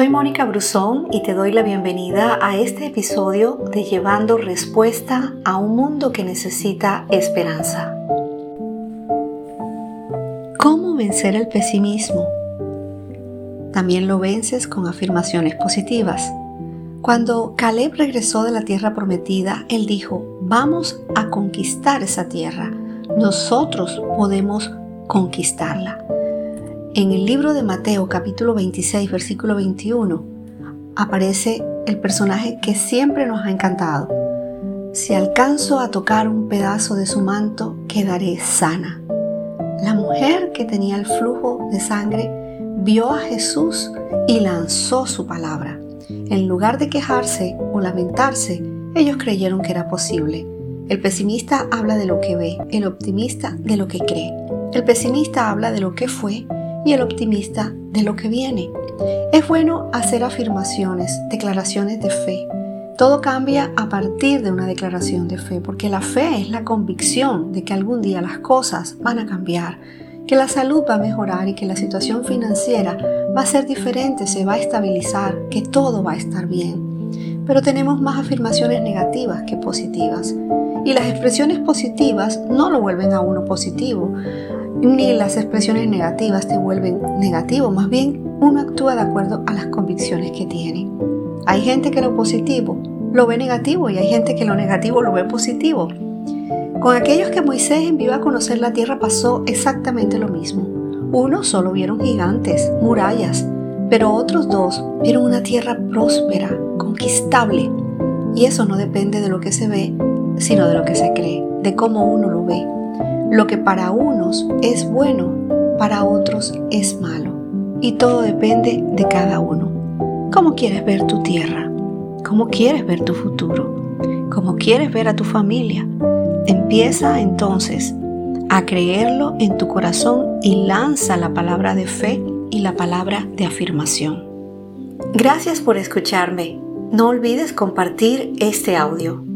Soy Mónica Brusón y te doy la bienvenida a este episodio de Llevando Respuesta a un mundo que necesita esperanza. ¿Cómo vencer el pesimismo? También lo vences con afirmaciones positivas. Cuando Caleb regresó de la tierra prometida, él dijo, vamos a conquistar esa tierra. Nosotros podemos conquistarla. En el libro de Mateo capítulo 26 versículo 21 aparece el personaje que siempre nos ha encantado. Si alcanzo a tocar un pedazo de su manto, quedaré sana. La mujer que tenía el flujo de sangre vio a Jesús y lanzó su palabra. En lugar de quejarse o lamentarse, ellos creyeron que era posible. El pesimista habla de lo que ve, el optimista de lo que cree. El pesimista habla de lo que fue y el optimista de lo que viene. Es bueno hacer afirmaciones, declaraciones de fe. Todo cambia a partir de una declaración de fe, porque la fe es la convicción de que algún día las cosas van a cambiar, que la salud va a mejorar y que la situación financiera va a ser diferente, se va a estabilizar, que todo va a estar bien. Pero tenemos más afirmaciones negativas que positivas. Y las expresiones positivas no lo vuelven a uno positivo ni las expresiones negativas te vuelven negativo, más bien uno actúa de acuerdo a las convicciones que tiene. Hay gente que lo positivo lo ve negativo y hay gente que lo negativo lo ve positivo. Con aquellos que Moisés envió a conocer la tierra pasó exactamente lo mismo. Unos solo vieron gigantes, murallas, pero otros dos vieron una tierra próspera, conquistable. Y eso no depende de lo que se ve, sino de lo que se cree, de cómo uno lo ve. Lo que para unos es bueno, para otros es malo. Y todo depende de cada uno. ¿Cómo quieres ver tu tierra? ¿Cómo quieres ver tu futuro? ¿Cómo quieres ver a tu familia? Empieza entonces a creerlo en tu corazón y lanza la palabra de fe y la palabra de afirmación. Gracias por escucharme. No olvides compartir este audio.